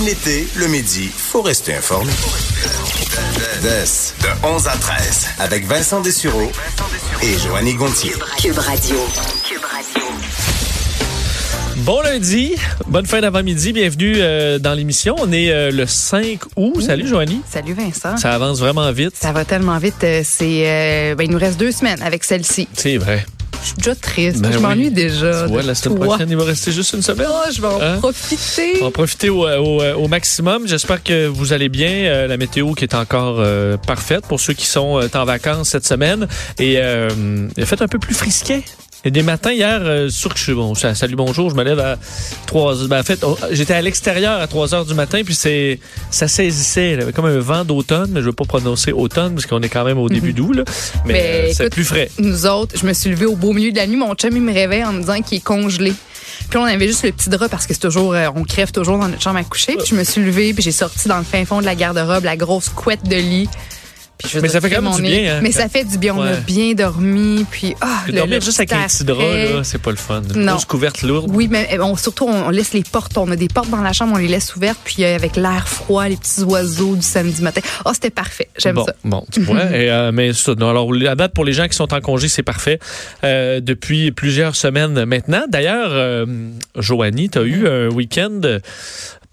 Même l'été, le midi, faut rester informé. de 11 à 13, avec Vincent Dessureau et Joanny Gontier. Cube Radio. Bon lundi, bonne fin d'avant-midi, bienvenue euh, dans l'émission. On est euh, le 5 août. Salut Joanie. Salut Vincent. Ça avance vraiment vite. Ça va tellement vite. euh, C'est, euh, ben, il nous reste deux semaines avec celle-ci. C'est vrai. Je suis déjà triste. Ben je oui. m'ennuie déjà. La semaine toi. prochaine, il va rester juste une semaine. Oh, je vais en Hein? profiter. On va en profiter au, au- au maximum. J'espère que vous allez bien. Euh, la météo qui est encore euh, parfaite pour ceux qui sont euh, en vacances cette semaine. Et euh, il a fait un peu plus frisquet. A des matins hier, euh, sûr que je suis bon. Salut, bonjour. Je me lève à 3 ben, En fait, oh, j'étais à l'extérieur à 3 heures du matin, puis c'est ça saisissait. Il y avait comme un vent d'automne, mais je veux pas prononcer automne, parce qu'on est quand même au début d'août. là. Mais, Mais euh, c'est plus frais. Nous autres, je me suis levée au beau milieu de la nuit. Mon chum, il me réveille en me disant qu'il est congelé. Puis on avait juste le petit drap parce que c'est toujours, euh, on crève toujours dans notre chambre à coucher. Puis je me suis levée, puis j'ai sorti dans le fin fond de la garde-robe la grosse couette de lit. Puis Mais ça fait quand même du bien, hein. Mais ça fait du bien. On a bien dormi. Puis ah, dormir juste avec un petit drap, c'est pas le fun. Une Non. grosse couverte lourde. Oui, mais eh, on, surtout, on, on laisse les portes. On a des portes dans la chambre, on les laisse ouvertes. Puis euh, avec l'air froid, les petits oiseaux du samedi matin. Oh, c'était parfait. J'aime bon, ça. Bon, tu vois. et, euh, mais ça, non, alors, à date, pour les gens qui sont en congé, c'est parfait. Euh, depuis plusieurs semaines maintenant. D'ailleurs, Joanie, tu as eu un week-end.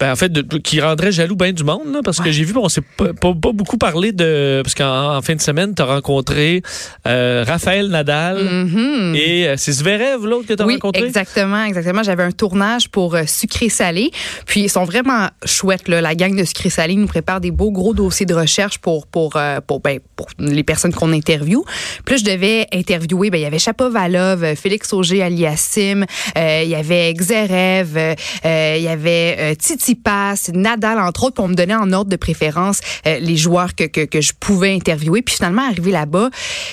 Ben, en fait, de- qui rendrait jaloux bien du monde, là, parce que j'ai vu, on s'est pas, pas, pas beaucoup parlé de. Parce qu'en en fin de semaine, tu as rencontré euh, Raphaël Nadal Mhm. et euh, c'est Zverev, l'autre que tu as Oui, rencontré? exactement, exactement. J'avais un tournage pour euh, Sucré Salé. Puis ils sont vraiment chouettes. Là. La gang de Sucré Salé nous prépare des beaux gros dossiers de recherche pour pour euh, pour, ben, pour les personnes qu'on interviewe. Puis là, je devais interviewer. Ben il y avait Chapovalov, euh, Félix Auger Aliassim, euh, il y avait Xerev, il y avait euh, Tsitsipas, Nadal entre autres. Pour me donner en ordre de préférence euh, les joueurs que, que que je pouvais interviewer. Puis finalement, arrivé là-bas,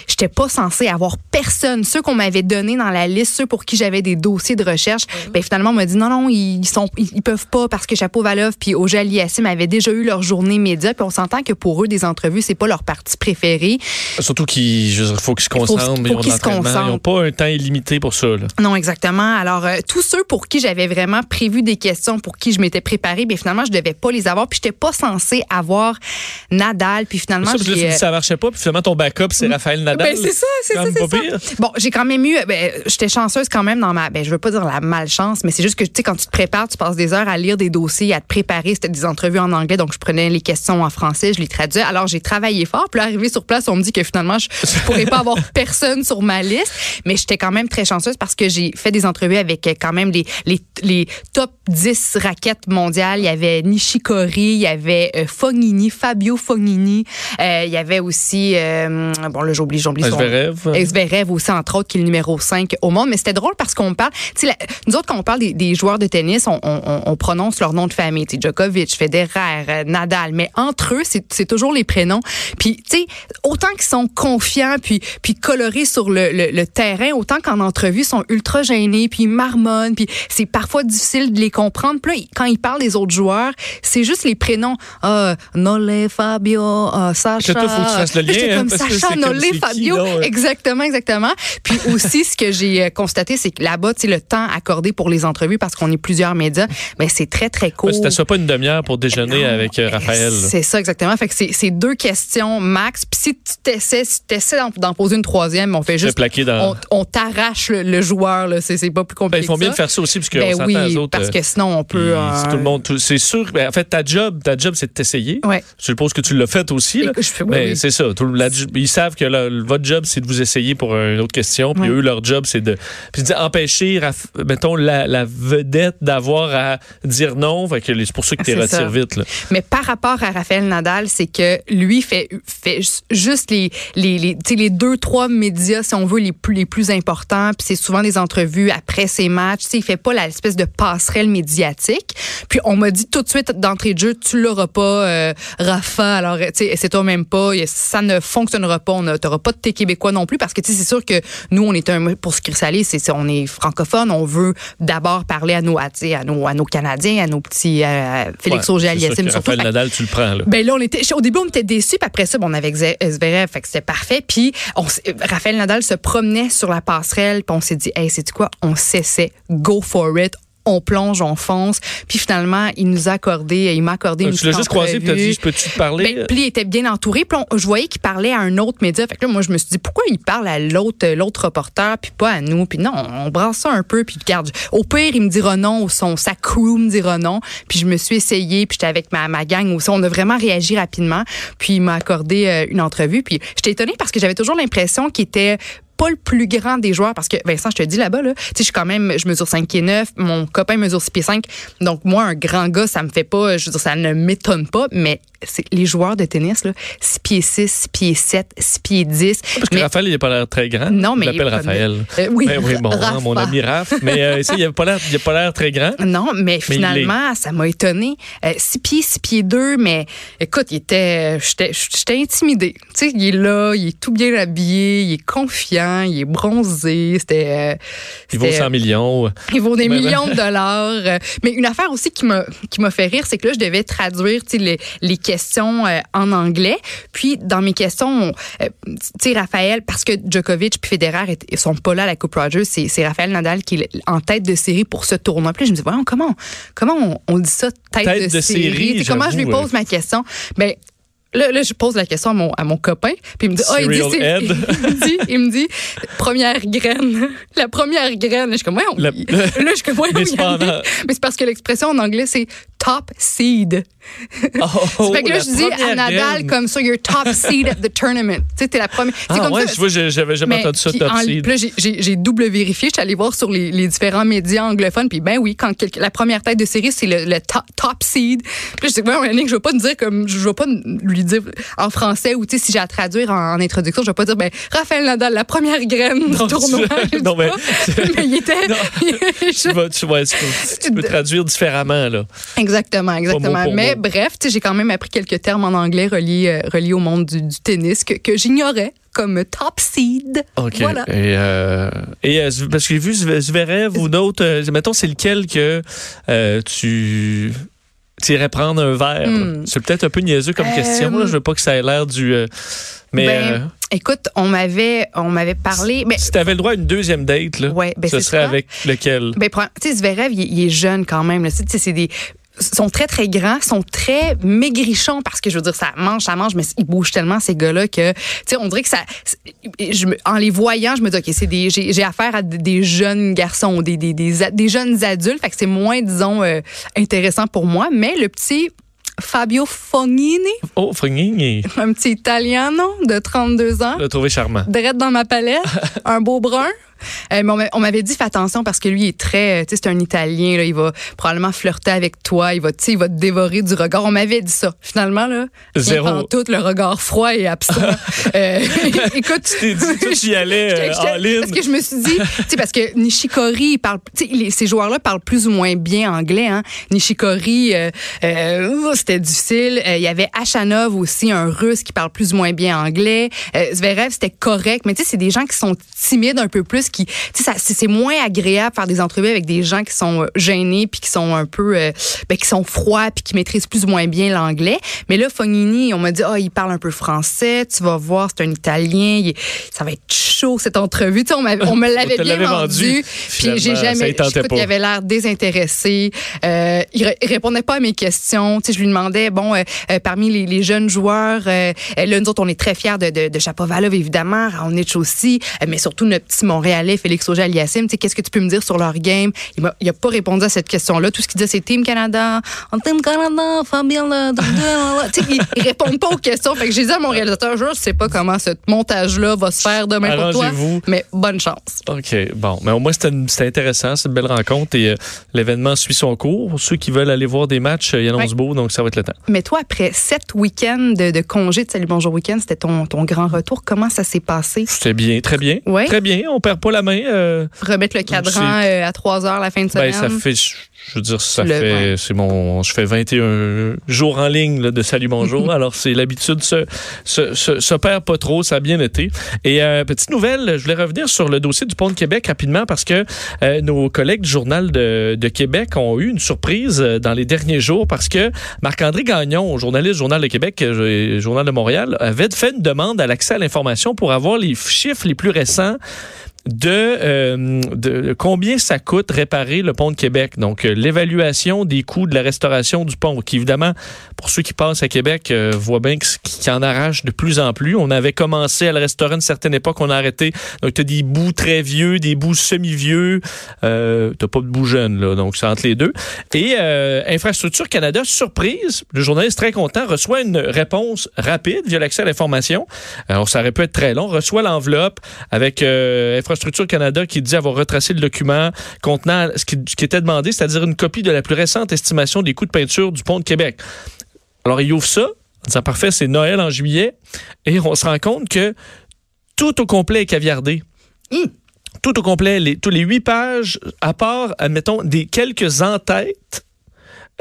j'étais pas censée avoir personne. Ceux qu'on m'avait donné dans la liste, ceux pour qui j'avais des dossiers de recherche, ben finalement on m'a dit non non, ils sont ils, ils peuvent pas parce que Chapovalov puis Oja Aliassim avaient déjà eu leur journée média, puis on s'entend que pour eux des entrevues, c'est pas leur partie préférée. Surtout qu'il faut qu'ils se concentrent, mais ils ont. Ils n'ont concentrent. pas un temps illimité pour ça. Là. Non, exactement. Alors, euh, tous ceux pour qui j'avais vraiment prévu des questions, pour qui je m'étais préparée, ben finalement, je devais pas les avoir. Puis, j'étais pas censée avoir Nadal. Puis, finalement, Ça, parce que là, ça marchait pas, puis finalement, ton backup, c'est Raphaël Nadal. Ben, c'est ça, c'est ça, c'est ça. pire. Bon, j'ai quand même eu, ben, j'étais chanceuse quand même dans ma, ben, je veux pas dire la malchance, mais c'est juste que, tu sais, quand tu te prépares, tu passes des heures à lire des dossiers, à te préparer. C'était des entrevues en anglais, donc je prenais les questions en français, je les traduisais. Alors, j'ai travaillé fort. Puis, là, arrivé sur place, on me dit que finalement, je, je pourrais pas avoir personne sur ma liste. Mais j'étais quand même très chanceuse parce que j'ai fait des entrevues avec euh, quand même les, les, les top 10 raquettes mondiales. Il y avait Nishikori, il y avait euh, Fognini, Fabio Fognini. Euh, il y avait aussi, euh, bon, là, j'oublie, j'oublie son Zverev. Zverev aussi, entre autres, qui est le numéro 5 au monde. Mais c'était drôle parce qu'on parle, tu sais, nous autres, quand on parle des, des joueurs de tennis, on, on- on- on prononce leur nom de famille. Tu sais, Djokovic, Federer, Nadal. Mais entre eux, c'est toujours les prénoms. Puis, tu sais, autant qu'ils sont confiants puis, puis colorés sur le, le- le terrain, autant qu'en entrevue, ils sont ultra gênés puis ils marmonnent. Puis c'est parfois difficile de les comprendre. Puis là, quand ils parlent des autres joueurs, c'est juste les prénoms. Ah, Nolé, Fabio, ah, Sacha. Que toi, faut que tu fasses le lien, hein, comme que Sacha, Nolé, qui, Fabio. ouais. Exactement, exactement. Puis aussi, ce que j'ai euh, constaté, c'est que là-bas, le temps accordé pour les entrevues, parce qu'on est plusieurs médias, mais c'est très, très court. Ouais, C'était pas une demi-heure pour déjeuner Non, avec euh, Raphaël. là. C'est ça, exactement. Fait que c'est deux questions max. Puis si tu t'essaies, si tu d'en d'en poser une troisième, on fait juste. dans- On, on t'arrache le, le joueur, là. C'est pas plus Ben, compliqué. ils font que bien de faire ça aussi, parce qu'on Ben s'entend oui, aux autres. parce euh, que sinon, on peut. c'est euh, tout le tout- c'est sûr. ben, en fait, ta job, ta job, c'est de t'essayer. Ouais. Je suppose que tu l'as fait aussi. Là. Je fais- oui, Mais oui. c'est ça. tout le- la- ils savent que votre job, c'est de vous essayer pour une autre question. Puis eux, leur job, c'est de puis de empêcher, mettons, la, la vedette d'avoir à dire non. Fait que c'est pour ça que tu retires vite. Là. Mais par rapport à Raphaël Nadal, c'est que lui fait, fait juste les, les, les, les deux, trois médias, si on veut, les plus, les plus importants. Puis c'est souvent des entrevues après ses matchs. sais, il fait pas l'espèce de passerelle médiatique. Puis on m'a dit tout de suite d'entrée de jeu, tu l'auras pas, euh, Rafa. Alors, tu sais, c'est toi même pas. Ça ne fonctionnera pas. On n'aura pas de thé québécois non plus parce que tu sais, c'est sûr que nous, on est un pour sucré salé, c'est on est francophone. On veut d'abord parler à nos, à, à nos, à nos Canadiens, à nos petits euh, Félix ouais, surtout. Raphaël Nadal, tu le prends là. Ben là, on était, au début, on était déçus. Puis après ça, bon, on avait Zverev, fait que c'était parfait. Puis on, Raphaël Nadal se promenait sur la passerelle, puis on s'est dit, hey, c'est quoi? On cessait, go for it, on plonge, on fonce. Puis finalement, il nous a accordé, il m'a accordé une Tu l'as juste croisé, puis dit, je peux-tu te parler? Ben, puis il était bien entouré. Puis je voyais qu'il parlait à un autre média. Fait que là, moi, je me suis dit, pourquoi il parle à l'autre, l'autre reporter, puis pas à nous? Puis non, on brasse ça un peu, puis regarde. Au pire, il me dira non, ou son, sa crew me dira non. Puis je me suis essayé, puis j'étais avec ma, ma gang aussi. On a vraiment réagi rapidement. Puis il m'a accordé euh, une entrevue. Puis j'étais étonnée parce que j'avais toujours l'impression qu'il était pas le plus grand des joueurs parce que Vincent, je te dis là-bas là, tu sais je suis quand même je mesure 5 pieds 9, mon copain mesure 6 pieds 5. Donc moi un grand gars, ça me fait pas je veux dire ça ne m'étonne pas mais les joueurs de tennis, là, 6 pieds 6, 6 pieds 7, 6 pieds 10. Parce que Raphaël, il n'a pas l'air très grand. Non, mais. Il l'appelle Raphaël. Euh, oui, ben, oui bon, hein, mon ami Raph. Mais euh, il n'a pas l'air très grand. Non, mais, finalement, ça m'a étonné. 6 euh, pieds, 6 pieds 2, mais écoute, il était. J'étais intimidée. Tu sais, il est là, il est tout bien habillé, il est confiant, il est bronzé. C'était. il vaut 100 millions. Il vaut des millions de dollars. Mais une affaire aussi qui m'a fait rire, c'est que là, je devais traduire les, les questions euh, en anglais. Puis dans mes questions, euh, tu sais Raphaël, parce que Djokovic puis Federer ils sont pas là à la Coupe Rogers, c'est Raphaël Nadal qui est en tête de série pour ce tournoi. Puis je me dis voyons comment comment on, dit ça tête, de, série? comment je lui pose ma question? Ben Là, là, je pose la question à mon, à mon copain, puis il me dit, oh, il, dit, il, me dit, il me dit, première graine, la première graine. Je suis comme, ouais, on, là, je suis comme, ouais, mais c'est parce que l'expression en anglais, c'est top seed. Oh, fait que là, je dis à Nadal comme ça, you're top seed at the tournament. Tu sais, t'es la première. Ah, comme ouais, ça. je vois, j'avais jamais entendu ça, top seed. Là, j'ai double vérifié. Je suis allée voir sur les, les, différents médias anglophones. Puis, ben oui, quand la première tête de série, c'est le, le top, top, seed. Puis je dis, ouais, Yannick, je vais pas dire comme, je vais pas lui dire en français ou, tu sais, si j'ai à traduire en, introduction, je vais pas dire, ben, Raphaël Nadal, la première graine du tournoi. non, mais, mais il était. tu, vas, tu, vois, tu, peux, tu peux traduire différemment, là. Exactement, exactement. Mais bref, j'ai quand même appris quelques termes en anglais reliés, euh, reliés au monde du, tennis que, que j'ignorais comme top seed. OK. Voilà. Et, euh, et euh, parce que j'ai vu Zverev ou d'autres, mettons, c'est lequel que tu irais prendre un verre? Hmm. C'est peut-être un peu niaiseux comme question. Là. Je veux pas que ça ait l'air du... mais... Ben, écoute, on m'avait on m'avait parlé. Mais, si tu avais le droit à une deuxième date, là, ben, ce serait avec lequel? Ben, tu sais, Zverev, il, il, est jeune quand même. C'est des sont très très grands, sont très maigrichons parce que je veux dire ça mange, ça mange, mais ils bougent tellement ces gars-là que tu sais on dirait que ça, je, en les voyant, je me dis ok c'est des j'ai affaire à des jeunes garçons, des des, des, des jeunes adultes, fait que c'est moins disons euh, intéressant pour moi, mais le petit Fabio Fognini. Oh, Fognini. Un petit Italiano de 32 ans. Je l'ai trouvé charmant. Drette dans ma palette. un beau brun. Euh, on m'avait dit fais attention parce que lui il est très, tu sais, c'est un Italien là, il va probablement flirter avec toi, il va, tu sais, il va te dévorer du regard. On m'avait dit ça. Finalement là, zéro. tout le regard froid et absent. euh, écoute, tu t'es dit tu y allais euh, en ligne. Parce que je me suis dit, tu sais, parce que Nishikori, il parle, tu sais, ces joueurs-là parlent plus ou moins bien anglais. Hein. Nishikori, euh, euh c'était difficile. Il y avait Achanov aussi, un Russe qui parle plus ou moins bien anglais. Zverev, c'était correct, mais tu sais, c'est des gens qui sont timides un peu plus qui, c'est moins agréable faire des entrevues avec des gens qui sont euh, gênés puis qui sont un peu, euh, ben, qui sont froids puis qui maîtrisent plus ou moins bien l'anglais. Mais là, Fognini, on m'a dit, oh, il parle un peu français. Tu vas voir, c'est un Italien. ça va être chaud cette entrevue. Tu sais, on, on me l'avait bien vendu. Puis j'ai jamais. Écoute, il avait l'air désintéressé. Euh, il, répondait pas à mes questions. Tu sais, je lui demandais, bon, euh, parmi les, les, jeunes joueurs, là, nous autres, on est très fiers de, de, de Chapovalov, évidemment, Raonic aussi, mais surtout notre petit Montréal Montréalais, Félix Auger-Aliassime, qu'est-ce que tu peux me dire sur leur game? Il m'a, il a pas répondu à cette question-là. Tout ce qu'il dit, c'est Team Canada, on Team Canada, Fabien, il, il répond pas aux questions. Fait que j'ai dit à mon réalisateur, je sais pas comment ce montage-là va se faire demain pour toi, mais bonne chance. OK, bon. Mais au moins, c'était intéressant. C'est une belle rencontre et euh, l'événement suit son cours. Pour ceux qui veulent aller voir des matchs, euh, il annonce Ouais. beau, donc ça va être le temps. Mais toi, après sept week-ends de, de congé de Salut Bonjour Week-end, c'était ton, ton grand retour. Comment ça s'est passé? C'était bien, très bien. Ouais. Très bien. On perd pas la main. euh, Remettre le cadran euh, à 3 heures la fin de semaine? ben, ça fait, je veux dire, ça Le- fait, ouais. c'est mon, je fais 21 jours en ligne là, de Salut Bonjour. Alors, c'est l'habitude se, se, se, se perd pas trop. Ça a bien été. Et euh, petite nouvelle, je voulais revenir sur le dossier du pont de Québec rapidement parce que nos collègues du Journal de, de Québec ont eu une surprise dans les derniers jours parce que Marc-André Gagnon, journaliste du Journal de Québec, Journal de Montréal, avait fait une demande à l'accès à l'information pour avoir les chiffres les plus récents de, euh, de combien ça coûte réparer le pont de Québec. Donc, euh, l'évaluation des coûts de la restauration du pont, qui évidemment, pour ceux qui passent à Québec, euh, voient bien qu'il en arrache de plus en plus. On avait commencé à le restaurer une certaine époque, on a arrêté. Donc, tu as des bouts très vieux, des bouts semi-vieux. Euh, pas de bouts jeunes, là. Donc, c'est entre les deux. Et euh, Infrastructure Canada, surprise, le journaliste très content, reçoit une réponse rapide via l'accès à l'information. Alors, ça aurait pu être très long. Reçoit l'enveloppe avec euh, Infrastructure Canada qui dit avoir retracé le document contenant ce qui, ce qui était demandé, c'est-à-dire une copie de la plus récente estimation des coûts de peinture du pont de Québec. Alors, il ouvre ça, en disant parfait, c'est Noël en juillet, et on se rend compte que tout au complet est caviardé. Hum. Tout au complet, les, tous les huit pages, à part, admettons, des quelques en-têtes,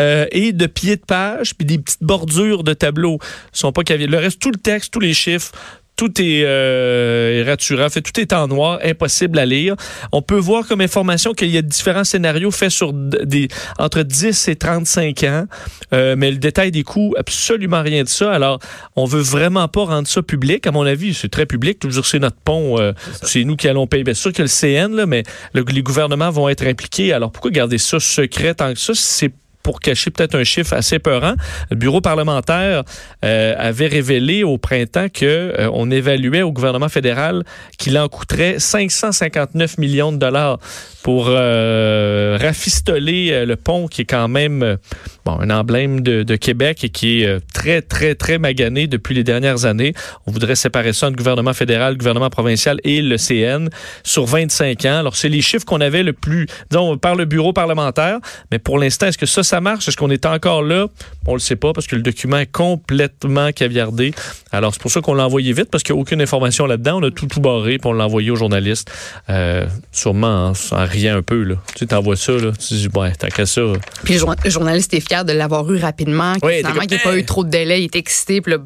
euh, et de pieds de page, puis des petites bordures de tableaux sont pas caviardés. Le reste, tout le texte, tous les chiffres, tout est, euh, raturant. Fait, tout est en noir, impossible à lire. On peut voir comme information qu'il y a différents scénarios faits sur des entre 10 et 35 ans, euh, mais le détail des coûts, absolument rien de ça. Alors, on veut vraiment pas rendre ça public. À mon avis, c'est très public. Toujours, c'est notre pont. euh, c'est nous qui allons payer. Bien sûr que le CN, là, mais le- les gouvernements vont être impliqués. Alors, pourquoi garder ça secret tant que ça? C'est pour cacher peut-être un chiffre assez peurant. Le bureau parlementaire euh, avait révélé au printemps que euh, on évaluait au gouvernement fédéral qu'il en coûterait 559 millions de dollars pour euh, rafistoler le pont qui est quand même bon un emblème de, Québec et qui est très très très magané depuis les dernières années. On voudrait séparer ça entre gouvernement fédéral, gouvernement provincial et le CN sur 25 ans. Alors c'est les chiffres qu'on avait le plus disons par le bureau parlementaire, mais pour l'instant est-ce que ça ça marche? Est-ce qu'on est encore là? On le sait pas parce que le document est complètement caviardé. Alors c'est pour ça qu'on l'a envoyé vite parce qu'il n'y a aucune information là-dedans. On a tout tout barré puis on l'a envoyé aux journalistes. Euh, sûrement en, en rien un peu là. Tu t'envoies ça là, tu dis ouais t'as qu'à ça. Puis le, jour- le journaliste est fier de l'avoir eu rapidement. Oui, finalement, qu'il n'y pas eu trop de délai. Il est excité. Puis là,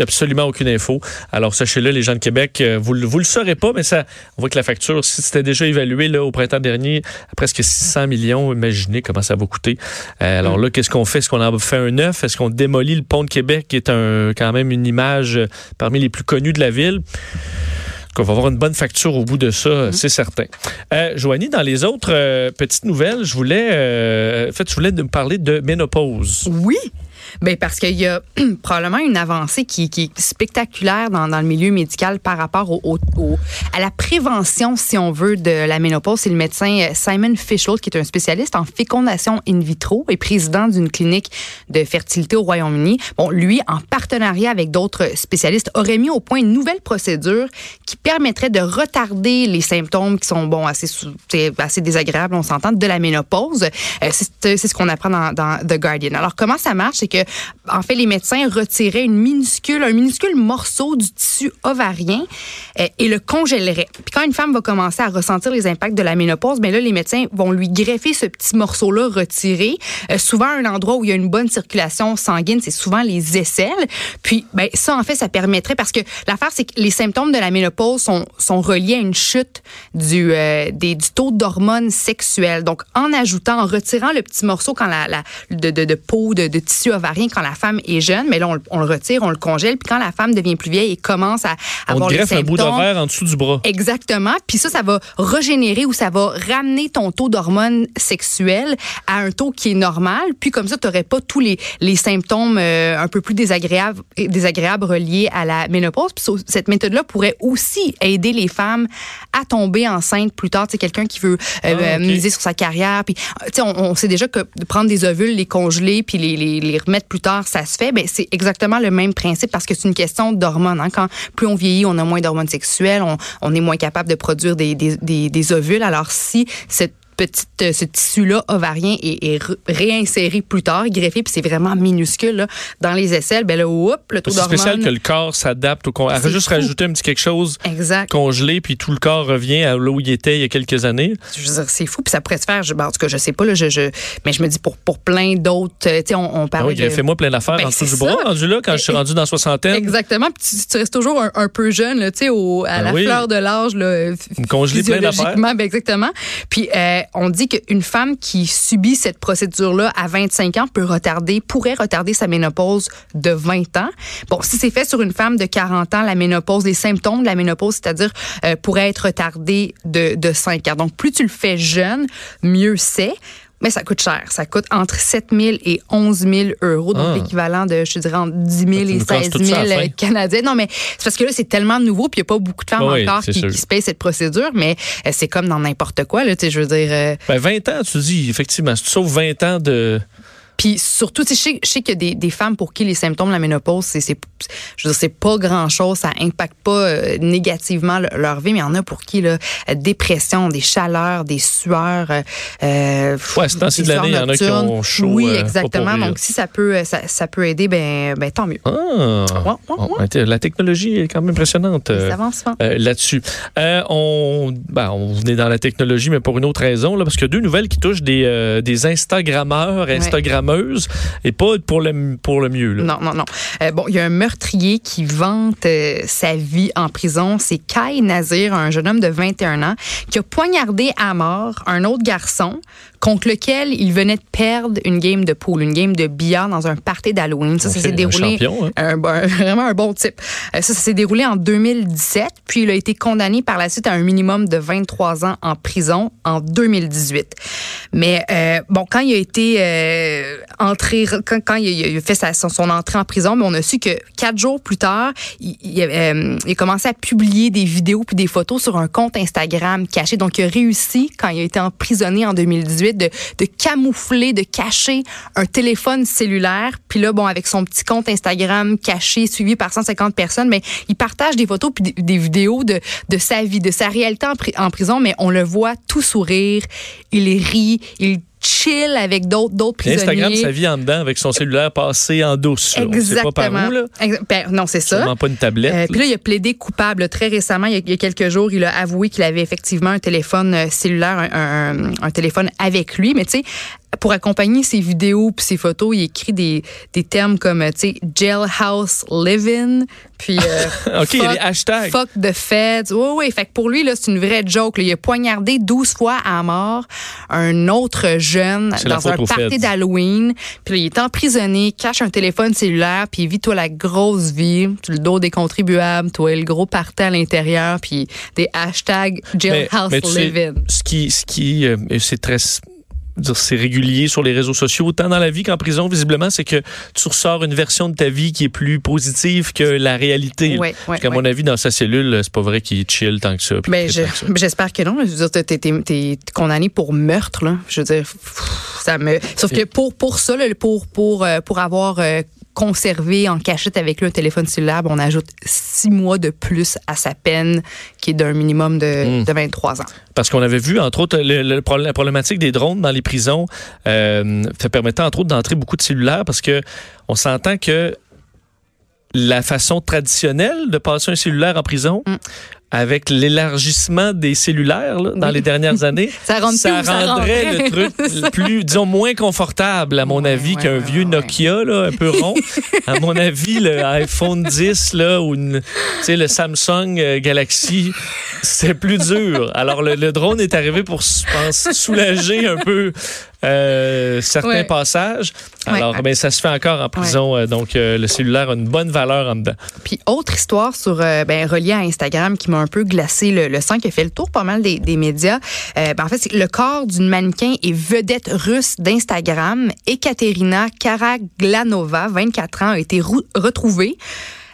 absolument aucune info. Alors, sachez-le, les gens de Québec, euh, vous, le- vous le saurez pas, mais ça, on voit que la facture, si c'était déjà évalué là, au printemps dernier à presque 600 millions, imaginez comment ça va coûter. Euh, alors là, qu'est-ce qu'on fait? Est-ce qu'on en fait un neuf? Est-ce qu'on démolit le pont de Québec, qui est un, quand même une image euh, parmi les plus connues de la ville? qu'on va avoir une bonne facture au bout de ça, c'est certain. Euh, Joanie, dans les autres euh, petites nouvelles, je voulais, euh, en fait, je voulais me parler de ménopause. Oui. Ben parce qu'il y a probablement une avancée qui, est spectaculaire dans, le milieu médical par rapport au, au- au- à la prévention, si on veut, de la ménopause. C'est le médecin euh, Simon Fischel, qui est un spécialiste en fécondation in vitro et président d'une clinique de fertilité au Royaume-Uni. Bon, lui, en partenariat avec d'autres spécialistes, aurait mis au point une nouvelle procédure qui permettrait de retarder les symptômes qui sont bon assez assez désagréables, on s'entend, de la ménopause. Euh, c'est ce qu'on apprend dans, dans The Guardian. Alors comment ça marche, c'est que en fait les médecins retiraient minuscule un minuscule morceau du tissu ovarien euh, et le congéleraient. Puis quand une femme va commencer à ressentir les impacts de la ménopause, ben là les médecins vont lui greffer ce petit morceau là retiré, euh, souvent un endroit où il y a une bonne circulation sanguine, c'est souvent les aisselles. Puis ben ça en fait ça permettrait parce que l'affaire c'est que les symptômes de la ménopause sont sont reliés à une chute du euh, des, du taux d'hormones sexuelles. Donc en ajoutant en retirant le petit morceau quand la, de, de peau de, de tissu ovarien ovarien quand la femme est jeune, mais là, on, le- on le retire, on le congèle. Puis quand la femme devient plus vieille et commence à On avoir te les greffe un bout symptômes, d'ovaire en dessous du bras. Exactement. Puis ça, ça va régénérer ou ça va ramener ton taux d'hormones sexuelles à un taux qui est normal. Puis comme ça, tu n'aurais pas tous les, les symptômes euh, un peu plus désagréables, désagréables reliés à la ménopause. Puis cette méthode-là pourrait aussi aider les femmes à tomber enceinte plus tard. Sais, quelqu'un qui veut euh, Ah, ok. miser sur sa carrière. Puis, euh, on, on sait déjà que prendre des ovules, les congeler, puis les, les, les remettre plus tard, ça se fait. Ben, c'est exactement le même principe parce que c'est une question d'hormones. Hein. Quand plus on vieillit, on a moins d'hormones sexuelles, on, est moins capable de produire des, des ovules. Alors, si cette petite, euh, ce tissu-là ovarien est, réinséré plus tard, greffé, puis c'est vraiment minuscule là, dans les aisselles, ben là, oups, le taux C'est spécial que le corps s'adapte au va juste fou. rajouter un petit quelque chose Exact. congelé, puis tout le corps revient à là où il était il y a quelques années. Je veux dire, c'est fou, puis ça pourrait se faire. Je, ben, en tout cas, je sais pas, là, je, je, mais je me dis pour, pour plein d'autres. euh, Tu sais, on, on Ah parlait oui, de. fais-moi plein d'affaires Ben, en dessous du bras. Rendu là, quand je suis rendu dans la soixantaine, Exactement. Puis tu, tu restes toujours un, un peu jeune, tu sais, à Ben la oui. fleur de l'âge, là, me congeler plein d'affaires. ben exactement. Puis euh, on dit qu'une femme qui subit cette procédure-là à 25 ans peut retarder, pourrait retarder sa ménopause de 20 ans. Bon, si c'est fait sur une femme de 40 ans, la ménopause, les symptômes de la ménopause, c'est-à-dire euh, pourraient être retardés de, de 5 ans. Donc plus tu le fais jeune, mieux c'est. Mais ça coûte cher. Ça coûte entre 7 000 et 11 000 euros, donc Ah. l'équivalent de, je te dirais, entre 10 000 Tu et nous casses 16 tout 000 ça à la fin. canadiens. Non, mais c'est parce que là, c'est tellement nouveau, puis il n'y a pas beaucoup de femmes Oui, encore qui, se payent cette procédure, mais euh, c'est comme dans n'importe quoi, là, tu sais, je veux dire. euh, ben 20 ans, tu dis, effectivement, si tu sauves 20 ans de. Puis surtout, tu sais, je sais- je sais qu'il y a des, des femmes pour qui les symptômes de la ménopause, c'est, c'est, je veux dire, c'est pas grand-chose, ça impacte pas euh, négativement le- leur vie, mais il y en a pour qui, là, euh, dépression, des chaleurs, des sueurs. euh, euh, Ouais, ce temps-ci des de l'année, il y en a qui ont chaud, Oui, exactement. Donc, si ça peut, ça, ça peut aider, ben, ben tant mieux. Ah, ouais, ouais. La technologie est quand même impressionnante. Euh, là-dessus. On, ben, on venait dans la technologie, mais pour une autre raison, là, parce qu'il y a deux nouvelles qui touchent des, des Instagrammeurs, Et pas pour le, pour mieux. Non, non, non. Euh, bon, il y a un meurtrier qui vante euh, sa vie en prison. C'est Kai Nazir, un jeune homme de 21 ans, qui a poignardé à mort un autre garçon contre lequel il venait de perdre une game de pool, une game de billard dans un party d'Halloween. Ça, ça s'est déroulé. champion, hein. un bon- vraiment un bon type. Euh, ça, ça s'est déroulé en 2017, puis il a été condamné par la suite à un minimum de 23 ans en prison en 2018. Mais euh, bon, quand il a été euh, entré, quand, quand il, a, il a fait sa- son, son entrée en prison, mais on a su que quatre jours plus tard, il, il, euh, il a commencé à publier des vidéos puis des photos sur un compte Instagram caché. Donc, il a réussi, quand il a été emprisonné en 2018, de, camoufler, de cacher un téléphone cellulaire. Puis là, bon, avec son petit compte Instagram caché, suivi par 150 personnes, mais il partage des photos puis des, vidéos de, de sa vie, de sa réalité en prison, mais on le voit tout sourire, il rit, il chill avec d'autres d'autres prisonniers. Instagram, sa vie en dedans avec son cellulaire passé en douce. Exactement. pas par où, là. Exa- ben, non, c'est ça. Sûrement pas une tablette. Euh, puis là, il a plaidé coupable très récemment. Il y, a, il y a quelques jours, il a avoué qu'il avait effectivement un téléphone euh, cellulaire, un, un- un téléphone avec lui. Mais tu sais, pour accompagner ses vidéos puis ses photos, il écrit des, des termes comme, euh, tu sais, jailhouse living, puis euh, OK, il y a des hashtags. Fuck the feds. Oui, oui. Fait que pour lui, là, c'est une vraie joke. là. Il a poignardé 12 fois à mort un autre jeune dans un party d'Halloween. Puis là, il est emprisonné, cache un téléphone cellulaire, puis vit toi la grosse vie. Tu le dos des contribuables, toi le gros party à l'intérieur, puis des hashtags jailhouse living. ce qui, ce qui euh, c'est très dire, c'est régulier sur les réseaux sociaux, autant dans la vie qu'en prison, visiblement, c'est que tu ressors une version de ta vie qui est plus positive que la réalité. Parce qu'à ouais. mon avis, dans sa cellule, c'est pas vrai qu'il chill tant que ça. puis Ben, j'espère que non. Je veux dire, t'es, t'es- t'es- t'es condamné pour meurtre, là. Je veux dire, ça me. Sauf que pour pour ça, là, pour pour euh, pour avoir euh, conservé en cachette avec lui un téléphone cellulaire, on ajoute six mois de plus à sa peine, qui est d'un minimum de, Hmm. de 23 ans. Parce qu'on avait vu, entre autres, le- le la problématique des drones dans les prisons euh, ça permettait, entre autres, d'entrer beaucoup de cellulaires parce que on s'entend que la façon traditionnelle de passer un cellulaire en prison, Mm. Avec l'élargissement des cellulaires là, dans Oui. les dernières années, Ça rentre plus ça rendrait le truc plus, disons, moins confortable, à mon Ouais, avis, ouais, qu'un ouais, vieux ouais. Nokia, là, un peu rond. à mon avis, le iPhone 10, là, ou une- tu sais, le Samsung euh, Galaxy, c'est plus dur. Alors, le, le drone est arrivé pour, je pense, soulager un peu euh, certains Ouais. passages. Ouais. Alors, ben, ça se fait encore en prison. euh, donc, euh, le cellulaire a une bonne valeur en dedans. Puis autre histoire sur ben, reliée à Instagram qui m'a un peu glacé le, le sang, qui a fait le tour pas mal des, des médias. Ben, en fait, c'est le corps d'une mannequin et vedette russe d'Instagram, Ekaterina Karaglanova, 24 ans, a été rou- retrouvée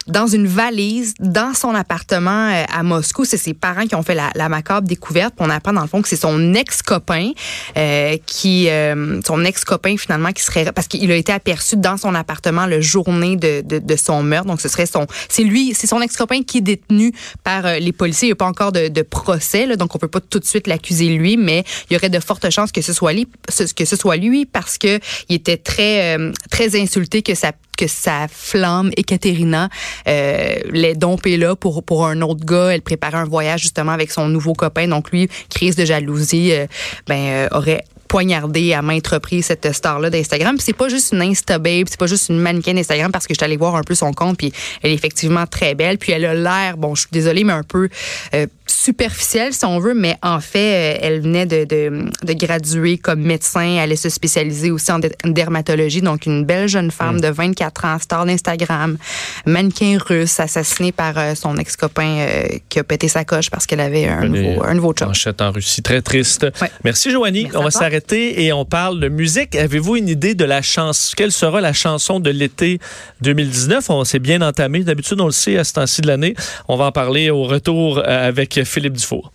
dans une valise dans son appartement euh, à Moscou. C'est ses parents qui ont fait la, macabre découverte. On apprend dans le fond que c'est son ex-copain euh, qui, euh, son ex-copain finalement qui serait parce qu'il a été aperçu dans son appartement le journée de, son meurtre. Donc ce serait son, c'est lui, c'est son ex-copain qui est détenu par euh, les policiers. Il n'y a pas encore de, procès, là, donc on peut pas tout de suite l'accuser lui, mais il y aurait de fortes chances que ce soit lui, ce- que ce soit lui parce que il était très euh, très insulté que sa que sa flamme, Ekaterina, euh, les dompé là pour, pour un autre gars. Elle préparait un voyage justement avec son nouveau copain. Donc lui, crise de jalousie, euh, ben, euh, aurait poignardé à maintes reprises cette star-là d'Instagram. Puis c'est pas juste une Insta babe, c'est pas juste une mannequin d'Instagram parce que je suis allée voir un peu son compte puis elle est effectivement très belle. Puis elle a l'air, bon, je suis désolée, mais un peu euh, superficielle si on veut, mais en fait, euh, elle venait de, de, de graduer comme médecin. Elle allait se spécialiser aussi en dermatologie. Donc une belle jeune femme de 24 ans, star d'Instagram, mannequin russe, assassinée par euh, son ex-copain euh, qui a pété sa coche parce qu'elle avait un nouveau, un nouveau. Manchette en Russie, très triste. Ouais. Merci, Joanie. Merci on va toi. Et on parle de musique. Avez-vous une idée de la chanson? Quelle sera la chanson de l'été 2019? On s'est bien entamé. D'habitude, on le sait à ce temps-ci de l'année. On va en parler au retour euh, avec Philippe Dufour.